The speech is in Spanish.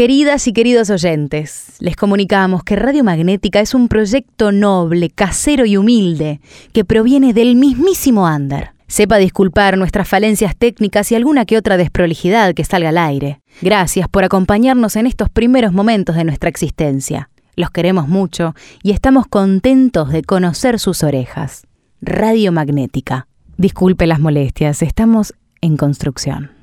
Queridas y queridos oyentes, les comunicamos que Radio Magnética es un proyecto noble, casero y humilde que proviene del mismísimo Ander. Sepa disculpar nuestras falencias técnicas y alguna que otra desprolijidad que salga al aire. Gracias por acompañarnos en estos primeros momentos de nuestra existencia. Los queremos mucho y estamos contentos de conocer sus orejas. Radio Magnética. Disculpe las molestias, estamos en construcción.